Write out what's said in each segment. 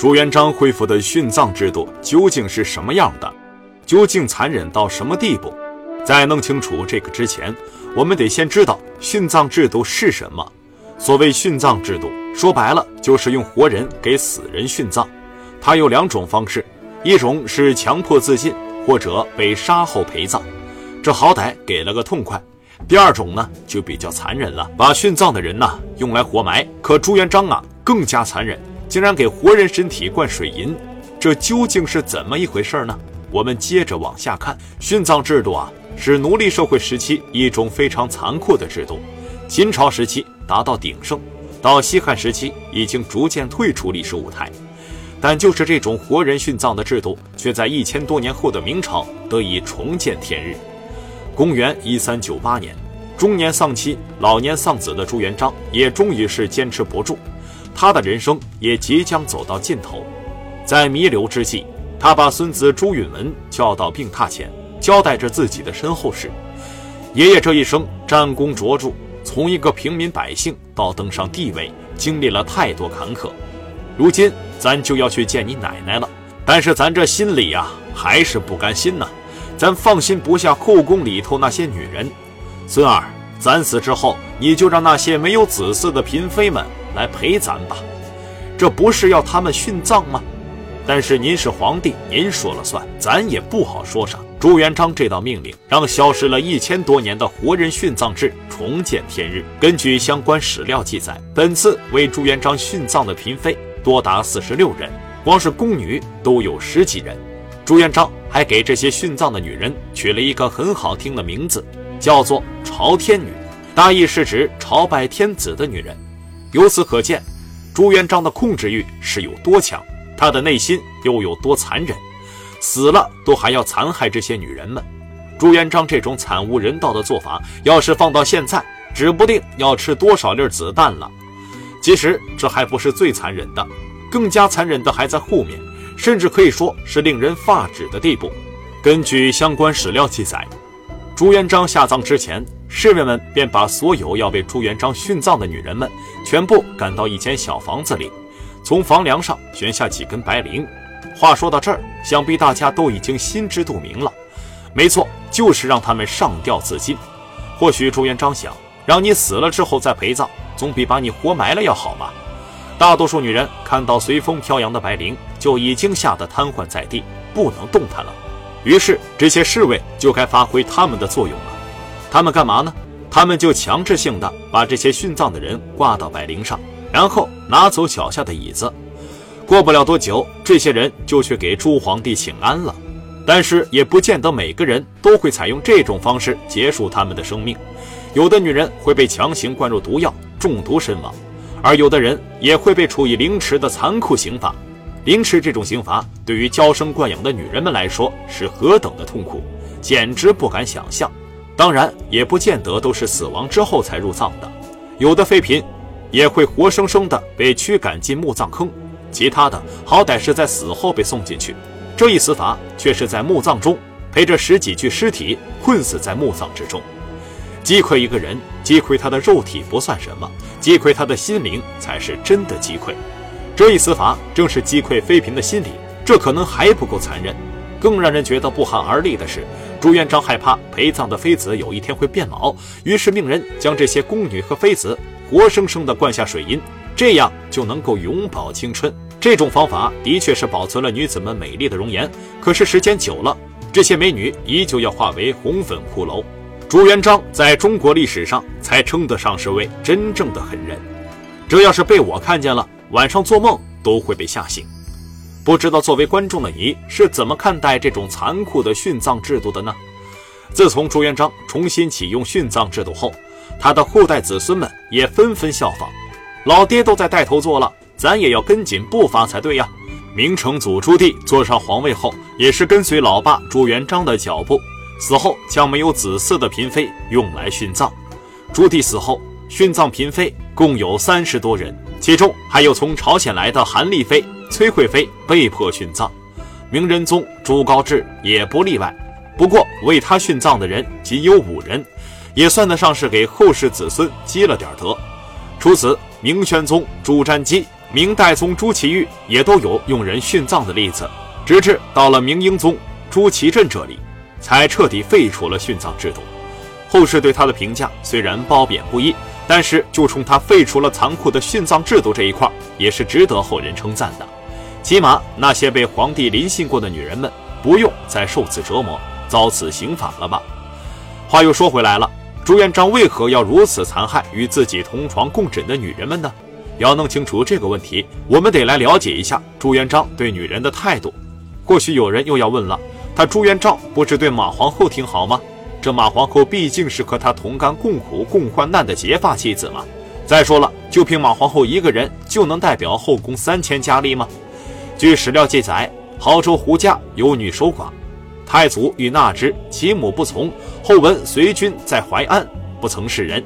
朱元璋恢复的殉葬制度究竟是什么样的？究竟残忍到什么地步？在弄清楚这个之前，我们得先知道殉葬制度是什么。所谓殉葬制度，说白了就是用活人给死人殉葬。它有两种方式，一种是强迫自尽，或者被杀后陪葬，这好歹给了个痛快。第二种呢，就比较残忍了，把殉葬的人呢用来活埋。可朱元璋啊，更加残忍。竟然给活人身体灌水银，这究竟是怎么一回事呢？我们接着往下看，殉葬制度啊，是奴隶社会时期一种非常残酷的制度。秦朝时期达到鼎盛，到西汉时期已经逐渐退出历史舞台。但就是这种活人殉葬的制度，却在一千多年后的明朝得以重见天日。公元一三九八年，中年丧妻、老年丧子的朱元璋，也终于是坚持不住。他的人生也即将走到尽头，在弥留之际，他把孙子朱允文叫到病榻前，交代着自己的身后事。爷爷这一生战功卓著，从一个平民百姓到登上帝位，经历了太多坎坷。如今咱就要去见你奶奶了，但是咱这心里呀，还是不甘心呐。咱放心不下后宫里头那些女人，孙儿，咱死之后，你就让那些没有子嗣的嫔妃们。来陪咱吧，这不是要他们殉葬吗？但是您是皇帝，您说了算，咱也不好说啥。朱元璋这道命令，让消失了一千多年的活人殉葬制重见天日。根据相关史料记载，本次为朱元璋殉葬的嫔妃多达四十六人，光是宫女都有十几人。朱元璋还给这些殉葬的女人取了一个很好听的名字，叫做朝天女，大意是指朝拜天子的女人。由此可见，朱元璋的控制欲是有多强，他的内心又有多残忍，死了都还要残害这些女人们。朱元璋这种惨无人道的做法，要是放到现在，指不定要吃多少粒子弹了。其实这还不是最残忍的，更加残忍的还在后面，甚至可以说是令人发指的地步。根据相关史料记载，朱元璋下葬之前。侍卫们便把所有要被朱元璋殉葬的女人们全部赶到一间小房子里，从房梁上悬下几根白绫。话说到这儿，想必大家都已经心知肚明了。没错，就是让他们上吊自尽。或许朱元璋想，让你死了之后再陪葬，总比把你活埋了要好吧？大多数女人看到随风飘扬的白绫，就已经吓得瘫痪在地，不能动弹了。于是，这些侍卫就该发挥他们的作用了。他们干嘛呢？他们就强制性的把这些殉葬的人挂到百灵上，然后拿走脚下的椅子。过不了多久，这些人就去给朱皇帝请安了。但是也不见得每个人都会采用这种方式结束他们的生命。有的女人会被强行灌入毒药，中毒身亡；而有的人也会被处以凌迟的残酷刑罚。凌迟这种刑罚对于娇生惯养的女人们来说是何等的痛苦，简直不敢想象。当然，也不见得都是死亡之后才入葬的，有的妃嫔也会活生生的被驱赶进墓葬坑，其他的好歹是在死后被送进去，这一死法却是在墓葬中陪着十几具尸体困死在墓葬之中。击溃一个人，击溃他的肉体不算什么，击溃他的心灵才是真的击溃。这一死法正是击溃妃嫔的心理，这可能还不够残忍。更让人觉得不寒而栗的是，朱元璋害怕陪葬的妃子有一天会变老，于是命人将这些宫女和妃子活生生地灌下水银，这样就能够永葆青春。这种方法的确是保存了女子们美丽的容颜，可是时间久了，这些美女依旧要化为红粉骷髅。朱元璋在中国历史上才称得上是位真正的狠人，这要是被我看见了，晚上做梦都会被吓醒。不知道作为观众的你是怎么看待这种残酷的殉葬制度的呢？自从朱元璋重新启用殉葬制度后，他的后代子孙们也纷纷效仿。老爹都在带头做了，咱也要跟紧步伐才对呀！明成祖朱棣坐上皇位后，也是跟随老爸朱元璋的脚步，死后将没有子嗣的嫔妃用来殉葬。朱棣死后，殉葬嫔妃共有三十多人，其中还有从朝鲜来的韩丽妃。崔惠妃被迫殉葬，明仁宗朱高炽也不例外。不过为他殉葬的人仅有五人，也算得上是给后世子孙积了点德。除此，明宣宗朱瞻基明代宗朱祁钰也都有用人殉葬的例子，直至到了明英宗朱祁镇这里，才彻底废除了殉葬制度。后世对他的评价虽然褒贬不一，但是就冲他废除了残酷的殉葬制度这一块，也是值得后人称赞的。起码那些被皇帝临幸过的女人们，不用再受此折磨，遭此刑罚了吧？话又说回来了，朱元璋为何要如此残害与自己同床共枕的女人们呢？要弄清楚这个问题，我们得来了解一下朱元璋对女人的态度。或许有人又要问了，他朱元璋不是对马皇后挺好吗？这马皇后毕竟是和他同甘共苦、共患难的结发妻子嘛。再说了，就凭马皇后一个人就能代表后宫三千佳丽吗？据史料记载，亳州胡家有女守寡，太祖欲纳之，其母不从。后闻随军在淮安，不曾示人。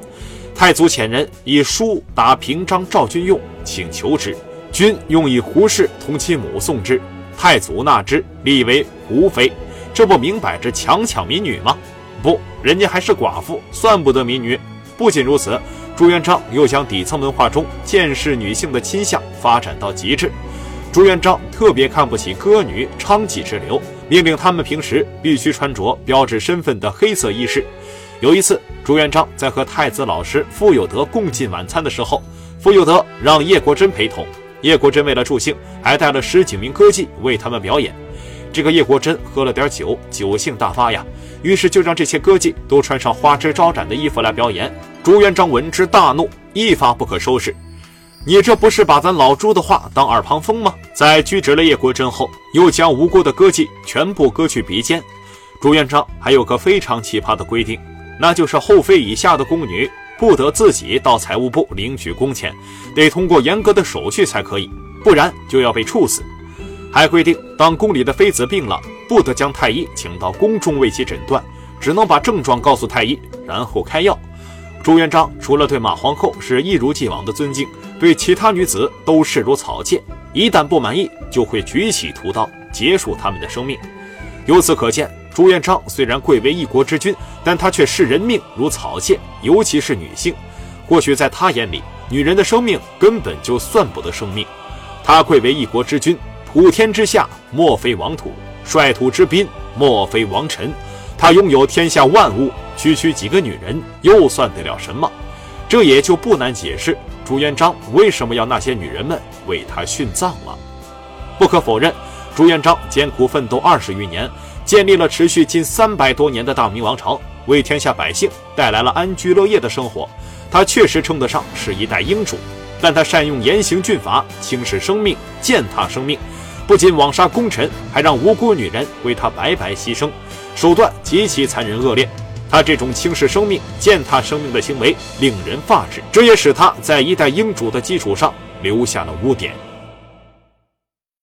太祖遣人以书答平章赵君用，请求之。君用以胡氏同其母送之，太祖纳之，立为胡妃。这不明摆着强抢民女吗？不，人家还是寡妇，算不得民女。不仅如此，朱元璋又将底层文化中见识女性的倾向发展到极致。朱元璋特别看不起歌女娼妓之流，命令他们平时必须穿着标志身份的黑色衣饰。有一次，朱元璋在和太子老师傅有德共进晚餐的时候，傅有德让叶国珍陪同。叶国珍为了助兴，还带了十几名歌妓为他们表演。这个叶国珍喝了点酒，酒性大发呀，于是就让这些歌妓都穿上花枝招展的衣服来表演。朱元璋闻之大怒，一发不可收拾。你这不是把咱老朱的话当耳旁风吗？在拘执了叶国珍后，又将无辜的歌妓全部割去鼻尖。朱元璋还有个非常奇葩的规定，那就是后妃以下的宫女不得自己到财务部领取工钱，得通过严格的手续才可以，不然就要被处死。还规定，当宫里的妃子病了，不得将太医请到宫中为其诊断，只能把症状告诉太医，然后开药。朱元璋除了对马皇后是一如既往的尊敬，对其他女子都视如草芥，一旦不满意，就会举起屠刀结束他们的生命。由此可见，朱元璋虽然贵为一国之君，但他却视人命如草芥，尤其是女性。或许在他眼里，女人的生命根本就算不得生命。他贵为一国之君。普天之下，莫非王土；率土之滨，莫非王臣。他拥有天下万物，区区几个女人，又算得了什么？这也就不难解释朱元璋为什么要那些女人们为他殉葬了。不可否认，朱元璋艰苦奋斗二十余年，建立了持续近三百多年的大明王朝，为天下百姓带来了安居乐业的生活。他确实称得上是一代英主，但他善用严刑峻法，轻视生命，践踏生命。不仅枉杀功臣，还让无辜女人为他白白牺牲，手段极其残忍恶劣。他这种轻视生命、践踏生命的行为令人发指，这也使他在一代英主的基础上留下了污点。